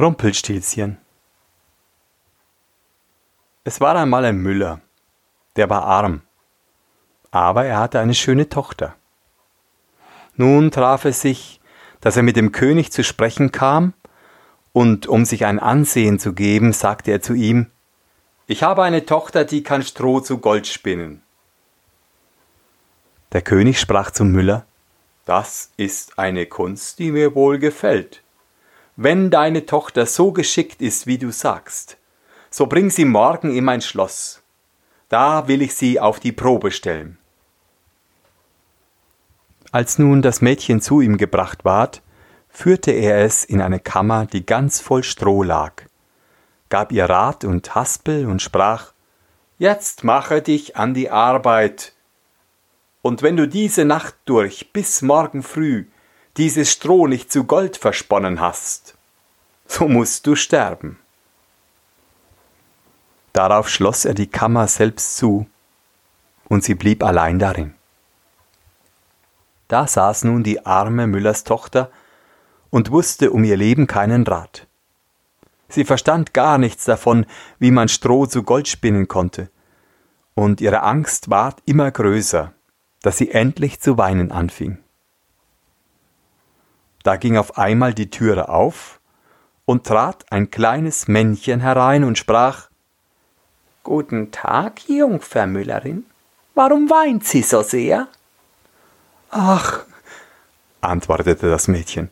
Rumpelstilzchen Es war einmal ein Müller, der war arm, aber er hatte eine schöne Tochter. Nun traf es sich, dass er mit dem König zu sprechen kam, und um sich ein Ansehen zu geben, sagte er zu ihm, Ich habe eine Tochter, die kann Stroh zu Gold spinnen. Der König sprach zum Müller, Das ist eine Kunst, die mir wohl gefällt. Wenn deine Tochter so geschickt ist, wie du sagst, so bring sie morgen in mein Schloss. Da will ich sie auf die Probe stellen. Als nun das Mädchen zu ihm gebracht ward, führte er es in eine Kammer, die ganz voll Stroh lag, gab ihr Rat und Haspel und sprach Jetzt mache dich an die Arbeit, und wenn du diese Nacht durch bis morgen früh dieses Stroh nicht zu Gold versponnen hast, so musst du sterben. Darauf schloss er die Kammer selbst zu, und sie blieb allein darin. Da saß nun die arme Müllers Tochter und wusste um ihr Leben keinen Rat. Sie verstand gar nichts davon, wie man Stroh zu Gold spinnen konnte, und ihre Angst ward immer größer, dass sie endlich zu weinen anfing. Da ging auf einmal die Türe auf, und trat ein kleines Männchen herein und sprach Guten Tag, Jungfer Müllerin. Warum weint sie so sehr? Ach, antwortete das Mädchen,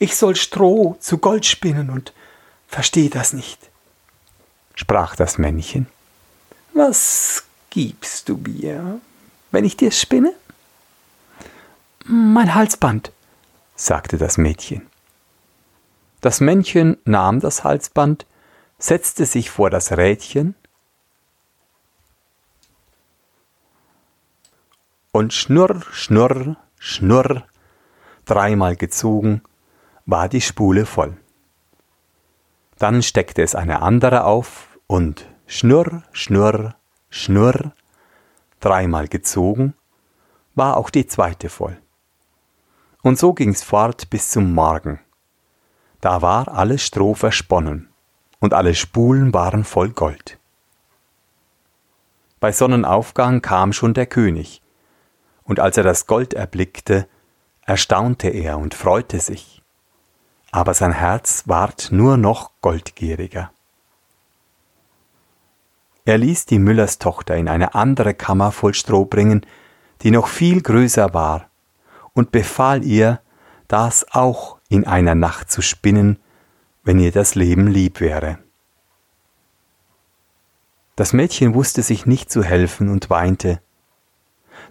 ich soll Stroh zu Gold spinnen und versteh das nicht. Sprach das Männchen. Was gibst du mir, wenn ich dir spinne? Mein Halsband, sagte das Mädchen. Das Männchen nahm das Halsband, setzte sich vor das Rädchen und schnurr, schnurr, schnurr, dreimal gezogen, war die Spule voll. Dann steckte es eine andere auf und schnurr, schnurr, schnurr, dreimal gezogen, war auch die zweite voll. Und so ging's fort bis zum Morgen. Da war alles Stroh versponnen und alle Spulen waren voll Gold. Bei Sonnenaufgang kam schon der König, und als er das Gold erblickte, erstaunte er und freute sich aber sein Herz ward nur noch goldgieriger. Er ließ die Müllers Tochter in eine andere Kammer voll Stroh bringen, die noch viel größer war, und befahl ihr, das auch in einer Nacht zu spinnen, wenn ihr das Leben lieb wäre. Das Mädchen wusste sich nicht zu helfen und weinte.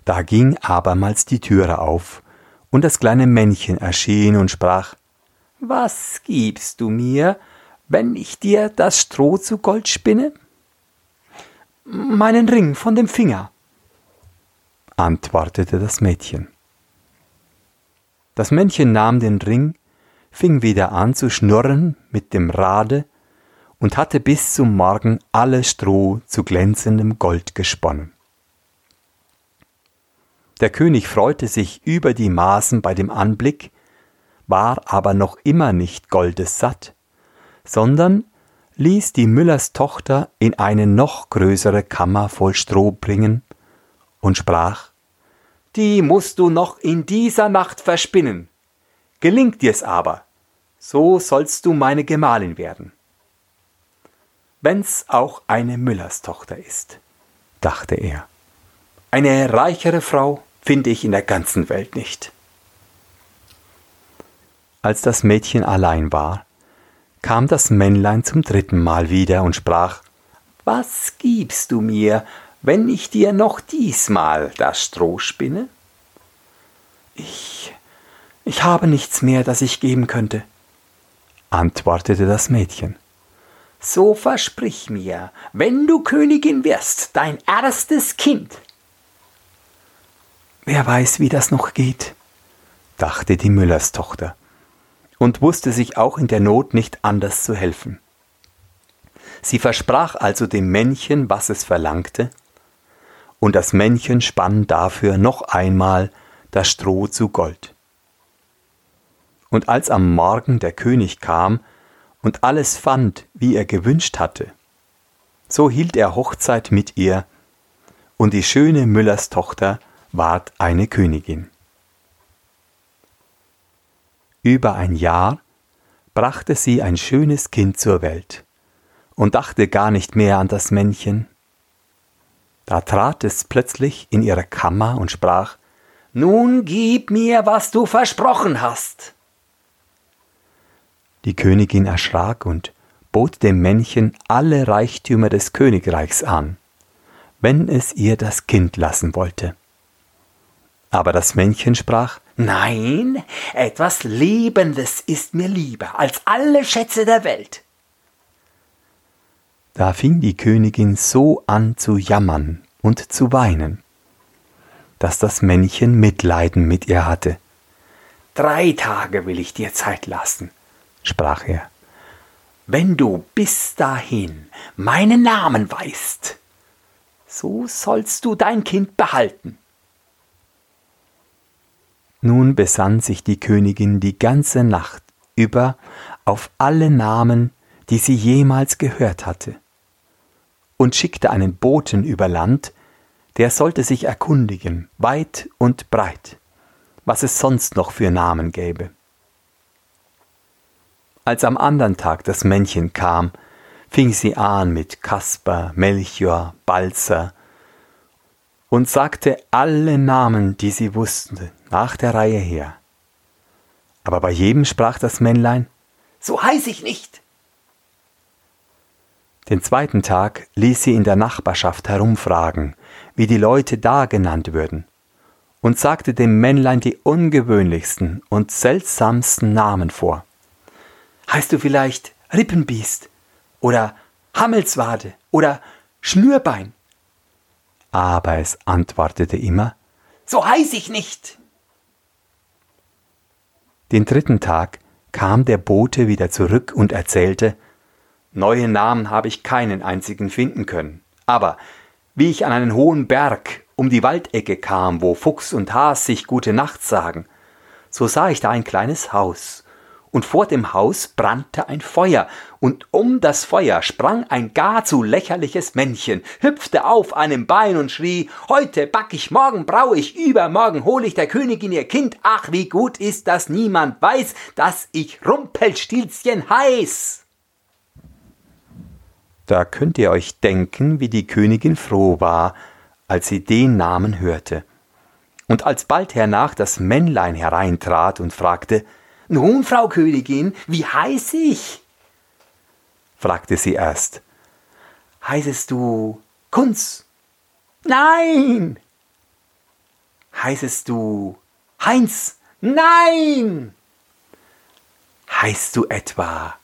Da ging abermals die Türe auf, und das kleine Männchen erschien und sprach was gibst du mir, wenn ich dir das Stroh zu Gold spinne? Meinen Ring von dem Finger, antwortete das Mädchen. Das Männchen nahm den Ring, fing wieder an zu schnurren mit dem Rade und hatte bis zum Morgen alles Stroh zu glänzendem Gold gesponnen. Der König freute sich über die Maßen bei dem Anblick, war aber noch immer nicht goldessatt, sondern ließ die Müllers Tochter in eine noch größere Kammer voll Stroh bringen und sprach Die musst du noch in dieser Nacht verspinnen. Gelingt dir's aber, so sollst du meine Gemahlin werden. Wenn's auch eine Müllers Tochter ist, dachte er. Eine reichere Frau finde ich in der ganzen Welt nicht. Als das Mädchen allein war, kam das Männlein zum dritten Mal wieder und sprach Was gibst du mir, wenn ich dir noch diesmal das Stroh spinne? Ich ich habe nichts mehr, das ich geben könnte, antwortete das Mädchen. So versprich mir, wenn du Königin wirst, dein erstes Kind. Wer weiß, wie das noch geht, dachte die Müllerstochter und wusste sich auch in der Not nicht anders zu helfen. Sie versprach also dem Männchen, was es verlangte, und das Männchen spann dafür noch einmal das Stroh zu Gold. Und als am Morgen der König kam und alles fand, wie er gewünscht hatte. So hielt er Hochzeit mit ihr, und die schöne Müllers Tochter ward eine Königin. Über ein Jahr brachte sie ein schönes Kind zur Welt und dachte gar nicht mehr an das Männchen. Da trat es plötzlich in ihre Kammer und sprach Nun gib mir, was du versprochen hast. Die Königin erschrak und bot dem Männchen alle Reichtümer des Königreichs an, wenn es ihr das Kind lassen wollte. Aber das Männchen sprach Nein, etwas Lebendes ist mir lieber als alle Schätze der Welt. Da fing die Königin so an zu jammern und zu weinen, dass das Männchen Mitleiden mit ihr hatte. Drei Tage will ich dir Zeit lassen, sprach er. Wenn du bis dahin meinen Namen weißt, so sollst du dein Kind behalten. Nun besann sich die Königin die ganze Nacht über auf alle Namen, die sie jemals gehört hatte, und schickte einen Boten über Land, der sollte sich erkundigen, weit und breit, was es sonst noch für Namen gäbe. Als am andern Tag das Männchen kam, fing sie an mit Kasper, Melchior, Balzer und sagte alle Namen, die sie wusste, nach der Reihe her. Aber bei jedem sprach das Männlein, so heiß ich nicht. Den zweiten Tag ließ sie in der Nachbarschaft herumfragen, wie die Leute da genannt würden, und sagte dem Männlein die ungewöhnlichsten und seltsamsten Namen vor. Heißt du vielleicht Rippenbiest oder Hammelswade oder Schnürbein? Aber es antwortete immer, so heiß ich nicht. Den dritten Tag kam der Bote wieder zurück und erzählte, Neue Namen habe ich keinen einzigen finden können. Aber wie ich an einen hohen Berg um die Waldecke kam, wo Fuchs und Has sich gute Nacht sagen, so sah ich da ein kleines Haus, und vor dem Haus brannte ein Feuer, und um das Feuer sprang ein gar zu lächerliches Männchen, hüpfte auf einem Bein und schrie, heute back ich, morgen brau ich, übermorgen hol ich der Königin ihr Kind, ach wie gut ist, dass niemand weiß, dass ich Rumpelstilzchen heiß. Da könnt ihr euch denken, wie die Königin froh war, als sie den Namen hörte. Und als bald hernach das Männlein hereintrat und fragte, nun, Frau Königin, wie heiß ich? fragte sie erst. Heißest du Kunz? Nein. Heißest du Heinz? Nein. Heißt du etwa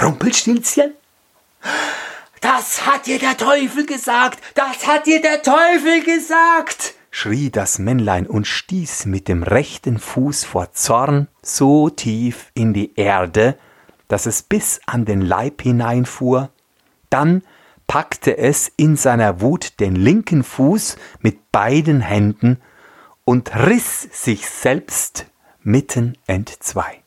Rumpelstilzchen? Das hat dir der Teufel gesagt! Das hat dir der Teufel gesagt! schrie das Männlein und stieß mit dem rechten Fuß vor Zorn so tief in die Erde, dass es bis an den Leib hineinfuhr, dann packte es in seiner Wut den linken Fuß mit beiden Händen und riss sich selbst mitten entzwei.